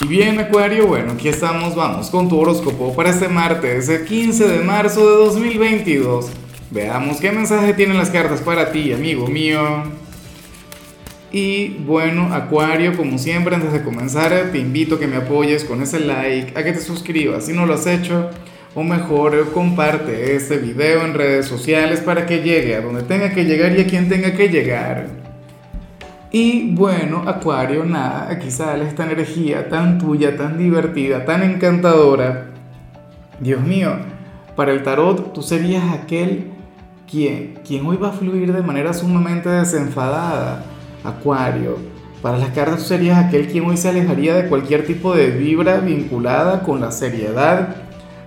Y bien, Acuario, bueno, aquí estamos, vamos con tu horóscopo para este martes, el 15 de marzo de 2022. Veamos qué mensaje tienen las cartas para ti, amigo mío. Y bueno, Acuario, como siempre, antes de comenzar, te invito a que me apoyes con ese like, a que te suscribas si no lo has hecho, o mejor, comparte este video en redes sociales para que llegue a donde tenga que llegar y a quien tenga que llegar. Y bueno, Acuario, nada, aquí sale esta energía tan tuya, tan divertida, tan encantadora. Dios mío, para el tarot tú serías aquel quien, quien hoy va a fluir de manera sumamente desenfadada, Acuario. Para las cartas tú serías aquel quien hoy se alejaría de cualquier tipo de vibra vinculada con la seriedad.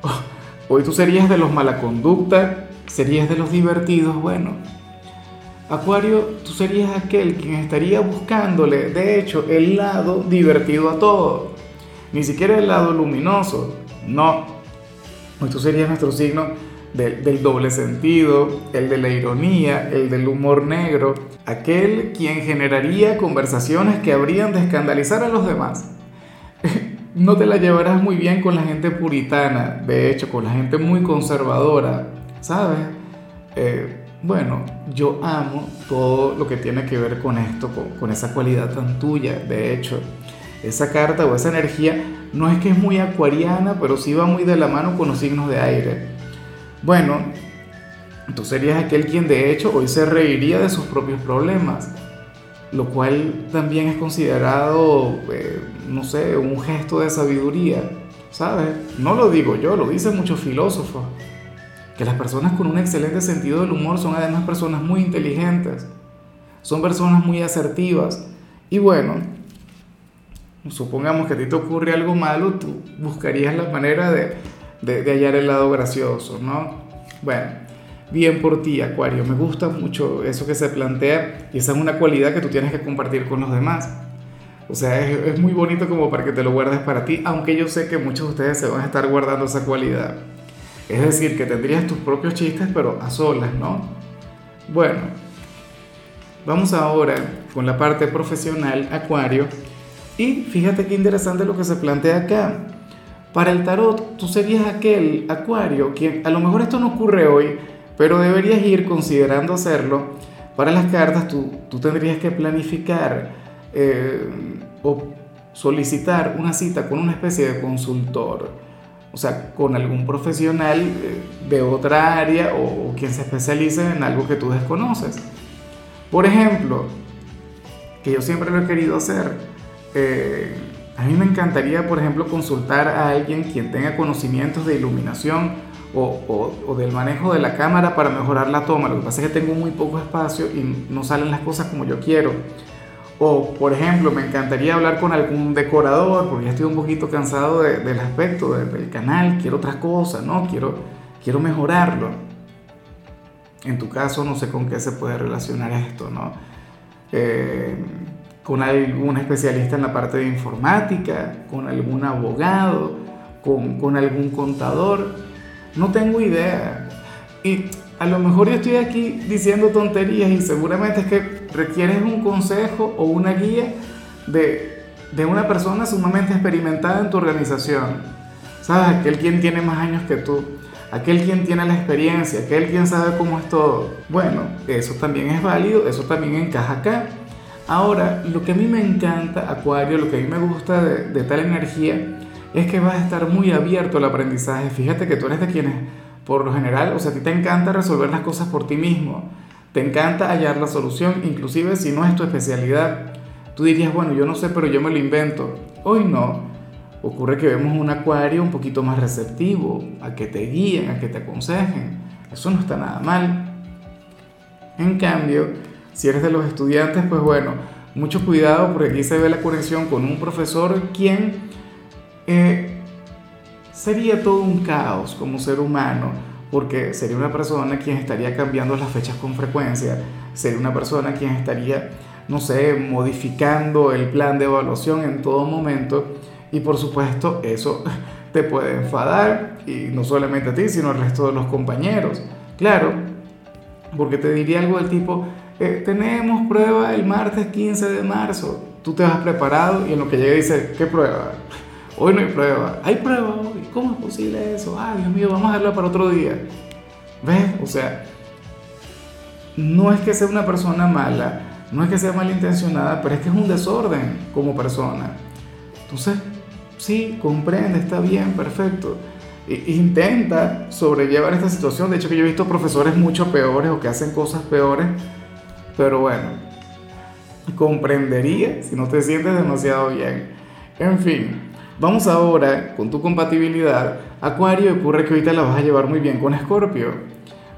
Oh, hoy tú serías de los mala conducta, serías de los divertidos, bueno Acuario, tú serías aquel quien estaría buscándole, de hecho, el lado divertido a todo. Ni siquiera el lado luminoso. No. Tú serías nuestro signo del doble sentido, el de la ironía, el del humor negro. Aquel quien generaría conversaciones que habrían de escandalizar a los demás. no te la llevarás muy bien con la gente puritana, de hecho, con la gente muy conservadora, ¿sabes? Eh, bueno, yo amo todo lo que tiene que ver con esto, con, esa cualidad tan tuya. De hecho, esa carta o esa energía no es que es muy acuariana, pero sí va muy de la mano con los signos de aire. Bueno, tú serías aquel quien de hecho hoy se reiría de sus propios problemas, lo cual también es considerado, eh, no sé, un gesto de sabiduría, ¿sabes? No lo digo yo, lo dicen muchos filósofos que las personas con un excelente sentido del humor son además personas muy inteligentes, son personas muy asertivas. Y bueno, supongamos que a ti te ocurre algo malo, tú buscarías la manera de, de, hallar el lado gracioso, ¿no? Bueno, bien por ti, Acuario, me gusta mucho eso que se plantea y esa es una cualidad que tú tienes que compartir con los demás. O sea, es, es muy bonito como para que te lo guardes para ti, aunque yo sé que muchos de ustedes se van a estar guardando esa cualidad. Es decir, que tendrías tus propios chistes, pero a solas, ¿no? Bueno, vamos ahora con la parte profesional, Acuario. Y fíjate qué interesante lo que se plantea acá. Para el tarot, tú serías aquel Acuario, que a lo mejor esto no ocurre hoy, pero deberías ir considerando hacerlo. Para las cartas, tú, tú tendrías que planificar eh, o solicitar una cita con una especie de consultor o sea, con algún profesional eh, de otra área o, quien se especialice en algo que tú desconoces. Por ejemplo, que yo siempre lo he querido hacer, eh, a mí me encantaría, por ejemplo, consultar a alguien quien tenga conocimientos de iluminación o, o, del manejo de la cámara para mejorar la toma. Lo que pasa es que tengo muy poco espacio y no salen las cosas como yo quiero. O, por ejemplo, me encantaría hablar con algún decorador, porque ya estoy un poquito cansado del aspecto del canal, quiero otras cosas, ¿no? Quiero, quiero mejorarlo. En tu caso, no sé con qué se puede relacionar esto, ¿no? Eh, con algún especialista en la parte de informática, con algún abogado, con, con algún contador. No tengo idea. Y a lo mejor yo estoy aquí diciendo tonterías y seguramente es que requieres un consejo o una guía de, de una persona sumamente experimentada en tu organización. ¿Sabes? Aquel quien tiene más años que tú, aquel quien tiene la experiencia, aquel quien sabe cómo es todo. Bueno, eso también es válido, eso también encaja acá. Ahora, lo que a mí me encanta, Acuario, lo que a mí me gusta de, de tal energía, es que vas a estar muy abierto al aprendizaje. Fíjate que tú eres de quienes por lo general, o sea, a ti te encanta resolver las cosas por ti mismo, te encanta hallar la solución, inclusive si no es tu especialidad. Tú dirías, bueno, yo no sé, pero yo me lo invento. Hoy no. Ocurre que vemos un acuario un poquito más receptivo, a que te guíen, a que te aconsejen. Eso no está nada mal. En cambio, si eres de los estudiantes, pues bueno, mucho cuidado porque aquí se ve la conexión con un profesor quien eh, sería todo un caos como ser humano, porque sería una persona quien estaría cambiando las fechas con frecuencia, sería una persona quien estaría, no sé, modificando el plan de evaluación en todo momento, y por supuesto eso te puede enfadar, y no solamente a ti, sino al resto de los compañeros. Claro, porque te diría algo del tipo, eh, tenemos prueba el martes 15 de marzo, tú te vas preparado y en lo que llega dice, ¿qué prueba? Hoy no hay prueba. ¿Hay prueba hoy? ¿Cómo es posible eso? Ay, Dios mío, vamos a dejarla para otro día. ¿Ves? O sea, no es que sea una persona mala, no es que sea malintencionada, pero es que es un desorden como persona. Entonces, sí, comprende, está bien, perfecto. intenta sobrellevar esta situación. De hecho, que yo he visto profesores mucho peores o que hacen cosas peores. Pero bueno, comprendería si no te sientes demasiado bien. En fin, vamos ahora con tu compatibilidad. Acuario, ocurre que ahorita la vas a llevar muy bien con Escorpio.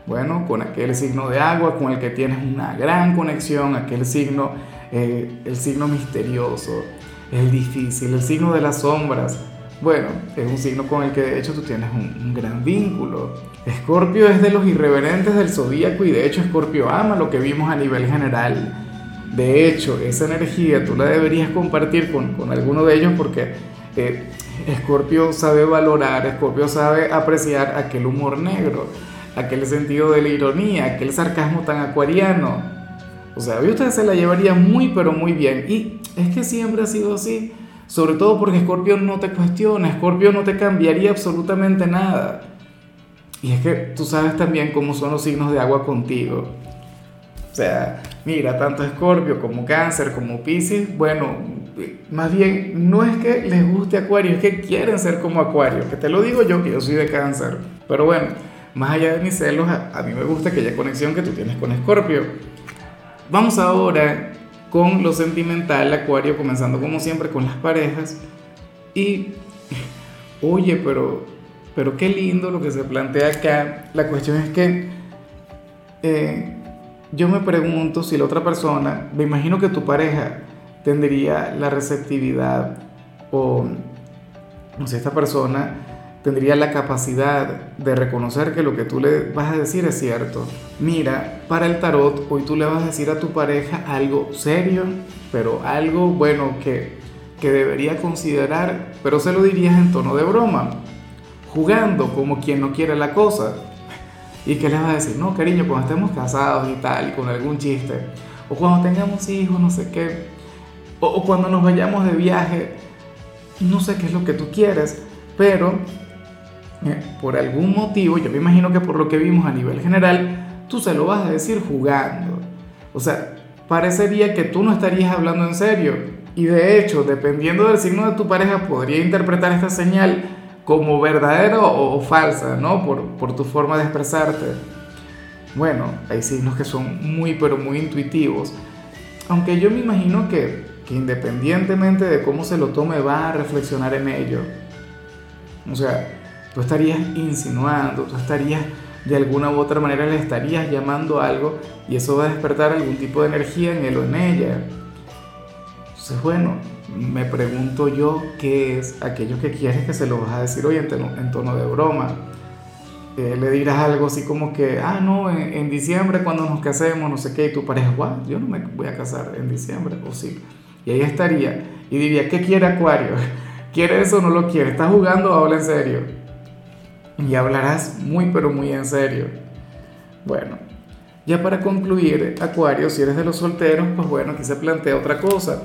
Bueno, con aquel signo de agua con el que tienes una gran conexión, aquel signo, eh, el signo misterioso, el difícil, el signo de las sombras. Bueno, es un signo con el que de hecho tú tienes un, gran vínculo. Escorpio es de los irreverentes del zodíaco y de hecho Escorpio ama lo que vimos a nivel general. De hecho, esa energía tú la deberías compartir con, con alguno de ellos porque eh, Escorpio sabe valorar, Escorpio sabe apreciar aquel humor negro aquel sentido de la ironía, aquel sarcasmo tan acuariano. O sea, hoy ustedes se la llevarían muy pero muy bien. Y es que siempre ha sido así. Sobre todo porque Scorpio no te cuestiona, Scorpio no te cambiaría absolutamente nada. Y es que tú sabes también cómo son los signos de agua contigo. O sea, mira, tanto Scorpio como Cáncer, como Pisces, bueno, más bien no es que les guste Acuario, es que quieren ser como Acuario, que te lo digo yo, que yo soy de Cáncer. Pero bueno, más allá de mis celos, a, mí me gusta aquella conexión que tú tienes con Escorpio. Vamos ahora con lo sentimental, Acuario, comenzando como siempre con las parejas. Y, oye, pero, pero qué lindo lo que se plantea acá. La cuestión es que eh, yo me pregunto si la otra persona, me imagino que tu pareja tendría la receptividad o, no sé, esta persona tendría la capacidad de reconocer que lo que tú le vas a decir es cierto. Mira, para el tarot, hoy tú le vas a decir a tu pareja algo serio, pero algo bueno que, que debería considerar, pero se lo dirías en tono de broma, jugando como quien no quiere la cosa. ¿Y qué le vas a decir? No, cariño, cuando estemos casados y tal, con algún chiste, o cuando tengamos hijos, no sé qué, o, o cuando nos vayamos de viaje, no sé qué es lo que tú quieres, pero eh, por algún motivo, yo me imagino que por lo que vimos a nivel general, tú se lo vas a decir jugando. O sea, parecería que tú no estarías hablando en serio. Y de hecho, dependiendo del signo de tu pareja, podría interpretar esta señal como verdadera o, falsa, ¿no? Por, por tu forma de expresarte. Bueno, hay signos que son muy, pero muy intuitivos. Aunque yo me imagino que, que independientemente de cómo se lo tome, va a reflexionar en ello. O sea, Tú estarías insinuando, tú estarías de alguna u otra manera le estarías llamando algo y eso va a despertar algún tipo de energía en él o en ella. Entonces, bueno, me pregunto yo qué es aquello que quieres que se lo vas a decir hoy en tono, de broma. Eh, le dirás algo así como que, ah, no, en, diciembre cuando nos casemos, no sé qué, y tu pareja, guau, yo no me voy a casar en diciembre, o sí. Y ahí estaría, y diría, ¿qué quiere Acuario? ¿Quiere eso o no lo quiere? ¿Estás jugando o habla en serio? y hablarás muy pero muy en serio. Bueno, ya para concluir, Acuario, si eres de los solteros, pues bueno, aquí se plantea otra cosa.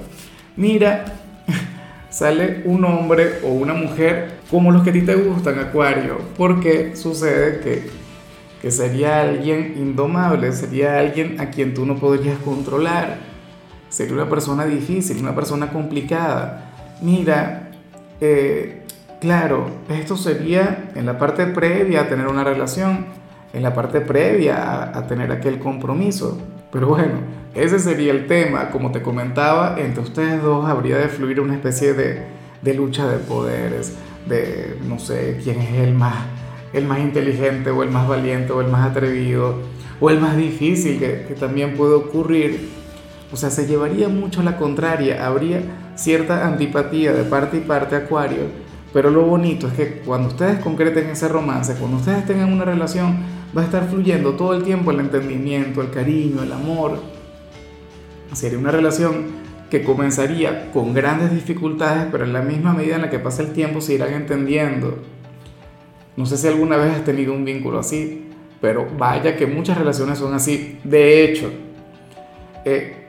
Mira, sale un hombre o una mujer como los que a ti te gustan, Acuario, porque sucede que, que sería alguien indomable, sería alguien a quien tú no podrías controlar, sería una persona difícil, una persona complicada. Mira, eh, Claro, esto sería en la parte previa a tener una relación, en la parte previa a, tener aquel compromiso. Pero bueno, ese sería el tema. Como te comentaba, entre ustedes dos habría de fluir una especie de, de lucha de poderes, de no sé quién es el más, el más inteligente o el más valiente o el más atrevido o el más difícil que también puede ocurrir. O sea, se llevaría mucho la contraria, habría cierta antipatía de parte y parte acuario pero lo bonito es que cuando ustedes concreten ese romance, cuando ustedes tengan una relación, va a estar fluyendo todo el tiempo el entendimiento, el cariño, el amor. Sería una relación que comenzaría con grandes dificultades, pero en la misma medida en la que pasa el tiempo se irán entendiendo. No sé si alguna vez has tenido un vínculo así, pero vaya que muchas relaciones son así. De hecho, eh,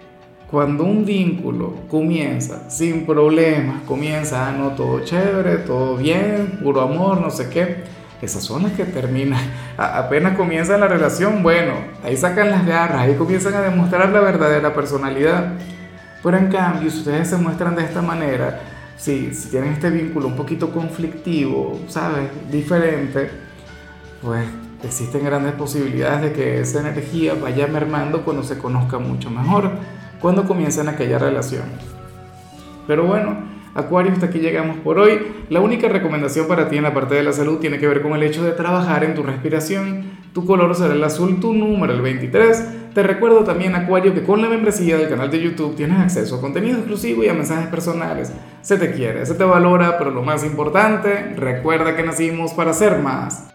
cuando un vínculo comienza sin problemas, comienza, ah, no, todo chévere, todo bien, puro amor, no sé qué, esas son las que terminan. apenas comienza la relación, bueno, ahí sacan las garras, ahí comienzan a demostrar la verdadera personalidad. Pero en cambio, si ustedes se muestran de esta manera, si, si tienen este vínculo un poquito conflictivo, ¿sabes? Diferente, pues existen grandes posibilidades de que esa energía vaya mermando cuando se conozca mucho mejor, cuando comiencen aquella relación. Pero bueno, Acuario, hasta aquí llegamos por hoy. La única recomendación para ti en la parte de la salud tiene que ver con el hecho de trabajar en tu respiración. Tu color será el azul, tu número el 23. Te recuerdo también, Acuario, que con la membresía del canal de YouTube tienes acceso a contenido exclusivo y a mensajes personales. Se te quiere, se te valora, pero lo más importante, recuerda que nacimos para ser más.